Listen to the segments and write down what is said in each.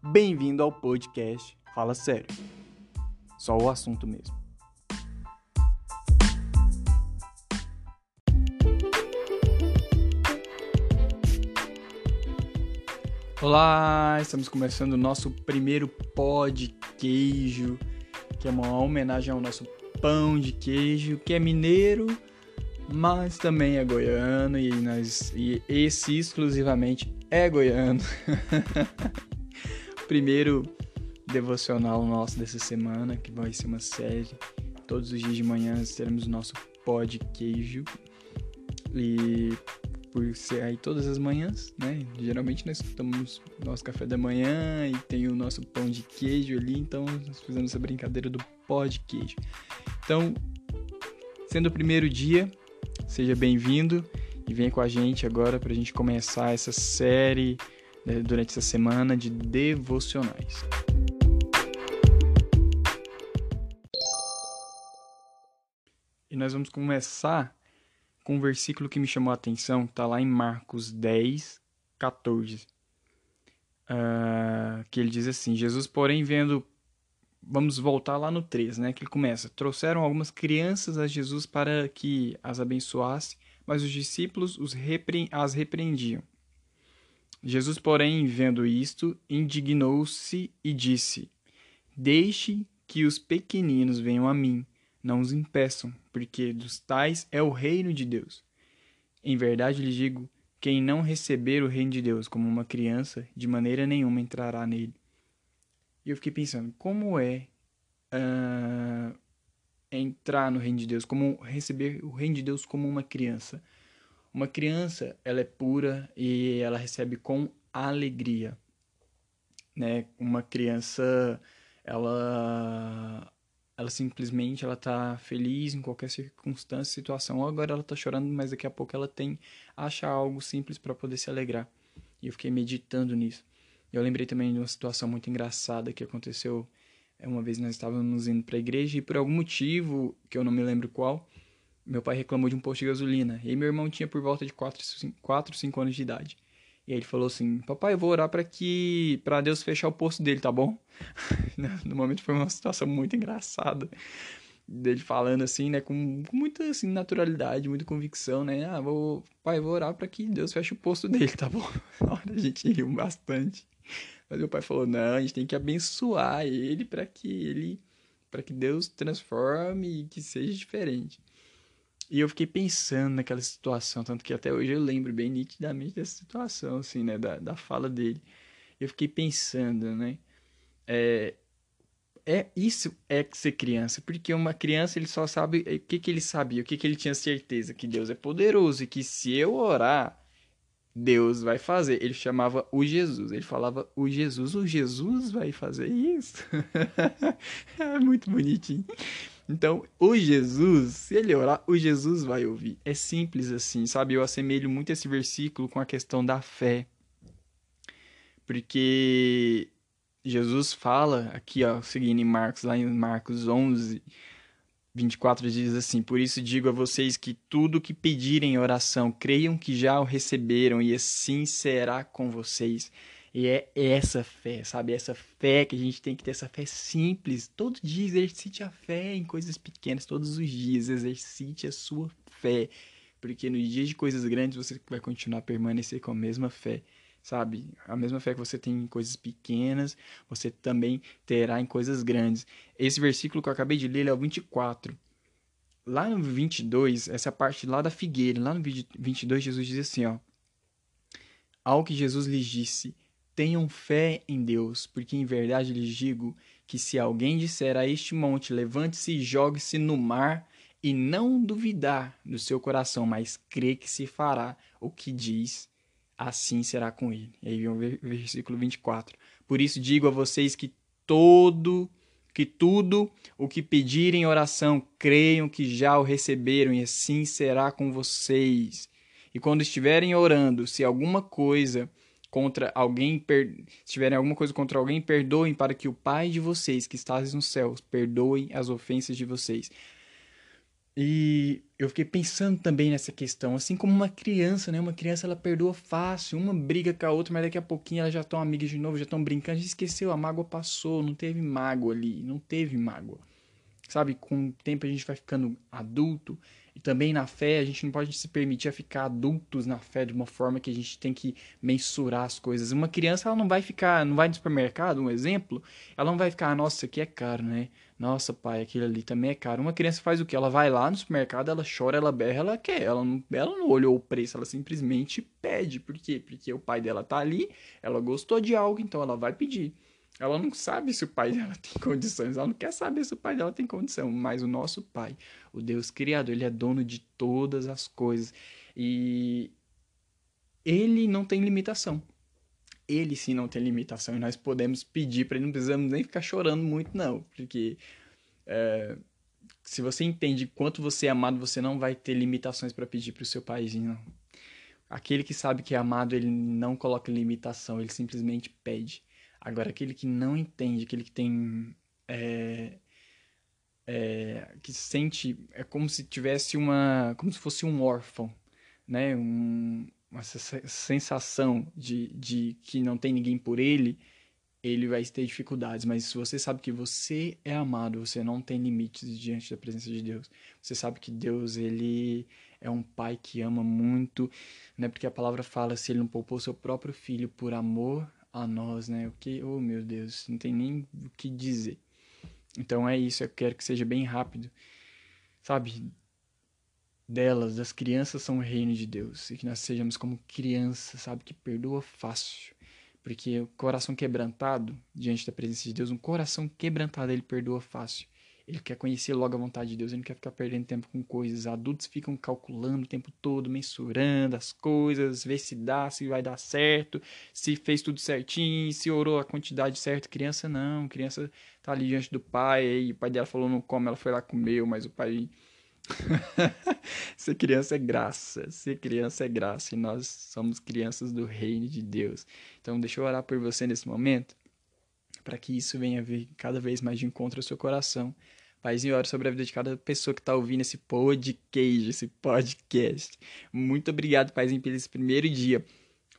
Bem-vindo ao podcast Fala Sério. Só o assunto mesmo. Olá, estamos começando o nosso primeiro pó de queijo, que é uma homenagem ao nosso pão de queijo, que é mineiro, mas também é goiano e, nós, e esse exclusivamente é goiano. primeiro devocional nosso dessa semana, que vai ser uma série. Todos os dias de manhã teremos o nosso pó de queijo. E por ser aí todas as manhãs, né? Geralmente nós tomamos nosso café da manhã e tem o nosso pão de queijo ali, então nós fizemos essa brincadeira do pó de queijo. Então, sendo o primeiro dia, seja bem-vindo e venha com a gente agora para a gente começar essa série durante essa semana de devocionais. E nós vamos começar com um versículo que me chamou a atenção, está lá em Marcos 10, 14. Uh, que ele diz assim: Jesus, porém, vendo. Vamos voltar lá no 3, né? Que ele começa. Trouxeram algumas crianças a Jesus para que as abençoasse, mas os discípulos os repre... as repreendiam. Jesus, porém, vendo isto, indignou-se e disse: Deixe que os pequeninos venham a mim, não os impeçam, porque dos tais é o reino de Deus. Em verdade lhes digo: quem não receber o reino de Deus como uma criança, de maneira nenhuma entrará nele. E eu fiquei pensando: como é uh, entrar no reino de Deus? Como receber o reino de Deus como uma criança? Uma criança, ela é pura e ela recebe com alegria, né? Uma criança, ela ela simplesmente ela tá feliz em qualquer circunstância, situação. Agora ela tá chorando, mas daqui a pouco ela tem acha algo simples para poder se alegrar. E eu fiquei meditando nisso. Eu lembrei também de uma situação muito engraçada que aconteceu é, uma vez nós estávamos indo para a igreja e por algum motivo que eu não me lembro qual, meu pai reclamou de um posto de gasolina. E meu irmão tinha por volta de 4, 4 5 anos de idade. E aí ele falou assim: Papai, eu vou orar para que. para Deus fechar o posto dele, tá bom? no momento foi uma situação muito engraçada. Dele falando assim, né, com, com muita assim, naturalidade, muita convicção, né? Ah, vou, pai, vou orar para que Deus feche o posto dele, tá bom? Na hora a gente riu bastante. Mas meu pai falou: não, a gente tem que abençoar ele para que ele. para que Deus transforme e que seja diferente. E eu fiquei pensando naquela situação, tanto que até hoje eu lembro bem nitidamente dessa situação, assim, né, da, da fala dele. Eu fiquei pensando, né, é, é isso é ser criança, porque uma criança ele só sabe o que, que ele sabia, o que, que ele tinha certeza, que Deus é poderoso e que se eu orar, Deus vai fazer. Ele chamava o Jesus, ele falava o Jesus, o Jesus vai fazer isso. é muito bonitinho. Então, o Jesus, se ele orar, o Jesus vai ouvir. É simples assim, sabe? Eu assemelho muito esse versículo com a questão da fé. Porque Jesus fala aqui, ó, seguindo em Marcos, lá em Marcos 11, 24 diz assim: Por isso digo a vocês que tudo que pedirem em oração, creiam que já o receberam, e assim será com vocês. E é essa fé, sabe? Essa fé que a gente tem que ter, essa fé simples. Todo dia exercite a fé em coisas pequenas, todos os dias exercite a sua fé. Porque no dia de coisas grandes você vai continuar a permanecer com a mesma fé, sabe? A mesma fé que você tem em coisas pequenas, você também terá em coisas grandes. Esse versículo que eu acabei de ler é o 24. Lá no 22, essa parte lá da figueira, lá no 22, Jesus diz assim, ó. Ao que Jesus lhes disse, Tenham fé em Deus, porque em verdade lhes digo que se alguém disser a este monte, levante-se e jogue-se no mar, e não duvidar do seu coração, mas crê que se fará o que diz, assim será com ele. E aí vem o versículo 24. Por isso digo a vocês que todo que tudo o que pedirem em oração, creiam que já o receberam, e assim será com vocês. E quando estiverem orando, se alguma coisa contra alguém, per... se tiverem alguma coisa contra alguém, perdoem para que o Pai de vocês que está nos céus perdoe as ofensas de vocês. E eu fiquei pensando também nessa questão, assim como uma criança, né? Uma criança ela perdoa fácil, uma briga com a outra, mas daqui a pouquinho elas já estão amigas de novo, já estão brincando, já esqueceu, a mágoa passou, não teve mágoa ali, não teve mágoa. Sabe, com o tempo a gente vai ficando adulto e também na fé a gente não pode se permitir a ficar adultos na fé de uma forma que a gente tem que mensurar as coisas. Uma criança ela não vai ficar, não vai no supermercado, um exemplo, ela não vai ficar, nossa, aqui é caro, né? Nossa, pai, aquele ali também é caro. Uma criança faz o que? Ela vai lá no supermercado, ela chora, ela berra, ela quer. Ela não, ela não olhou o preço, ela simplesmente pede. Por quê? Porque o pai dela tá ali, ela gostou de algo, então ela vai pedir. Ela não sabe se o pai dela tem condições, ela não quer saber se o pai dela tem condição, mas o nosso pai, o Deus Criador, ele é dono de todas as coisas. E ele não tem limitação ele sim não tem limitação e nós podemos pedir para ele, não precisamos nem ficar chorando muito, não, porque é, se você entende quanto você é amado, você não vai ter limitações para pedir para o seu paizinho. Não. Aquele que sabe que é amado, ele não coloca limitação, ele simplesmente pede. Agora, aquele que não entende, aquele que tem. É, é, que sente. É como se tivesse uma. Como se fosse um órfão, né? Um, uma sensação de, de que não tem ninguém por ele, ele vai ter dificuldades. Mas se você sabe que você é amado, você não tem limites diante da presença de Deus. Você sabe que Deus, ele é um pai que ama muito, né? Porque a palavra fala se ele não poupou seu próprio filho por amor a nós, né? O que, oh meu Deus, não tem nem o que dizer. Então é isso, eu quero que seja bem rápido. Sabe, delas, das crianças, são o reino de Deus. E que nós sejamos como crianças, sabe? Que perdoa fácil. Porque o coração quebrantado, diante da presença de Deus, um coração quebrantado, ele perdoa fácil. Ele quer conhecer logo a vontade de Deus, ele não quer ficar perdendo tempo com coisas. Adultos ficam calculando o tempo todo, mensurando as coisas, ver se dá, se vai dar certo, se fez tudo certinho, se orou a quantidade certa. Criança não, criança tá ali diante do pai, e o pai dela falou não come, ela foi lá comeu, mas o pai ser criança é graça, ser criança é graça e nós somos crianças do reino de Deus. Então, deixa eu orar por você nesse momento, para que isso venha vir cada vez mais de encontro ao seu coração. Paizinho, oro sobre a vida de cada pessoa que está ouvindo esse podcast, esse podcast. Muito obrigado, Paizinho, pelo esse primeiro dia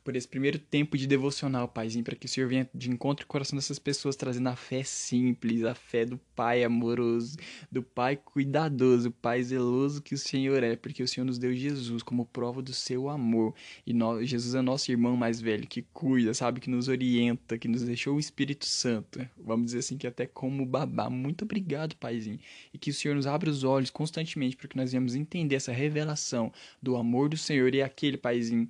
por esse primeiro tempo de devocional, Paizinho, para que o Senhor venha de encontro ao coração dessas pessoas, trazendo a fé simples, a fé do Pai amoroso, do Pai cuidadoso, Pai zeloso que o Senhor é, porque o Senhor nos deu Jesus como prova do seu amor. E nós, Jesus é nosso irmão mais velho, que cuida, sabe, que nos orienta, que nos deixou o Espírito Santo. Vamos dizer assim, que até como babá. Muito obrigado, Paizinho. E que o Senhor nos abra os olhos constantemente para que nós venhamos entender essa revelação do amor do Senhor e aquele, Paizinho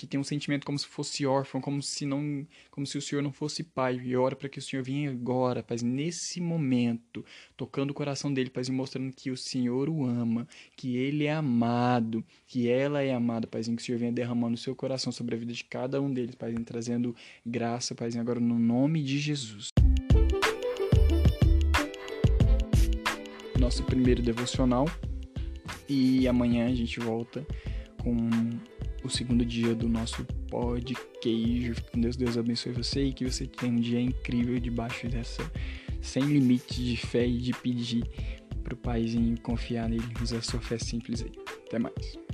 que tem um sentimento como se fosse órfão, como se não, como se o Senhor não fosse pai. E ora para que o Senhor venha agora, Pai, nesse momento, tocando o coração dele, Pai, mostrando que o Senhor o ama, que ele é amado, que ela é amada, Pai, que o Senhor venha derramando o seu coração sobre a vida de cada um deles, Pai, trazendo graça, Pai, agora no nome de Jesus. Nosso primeiro devocional. E amanhã a gente volta com o segundo dia do nosso podcast. Que Deus, Deus abençoe você e que você tenha um dia incrível debaixo dessa, sem limites de fé e de pedir pro Paizinho confiar nele, usar sua fé simples aí. Até mais.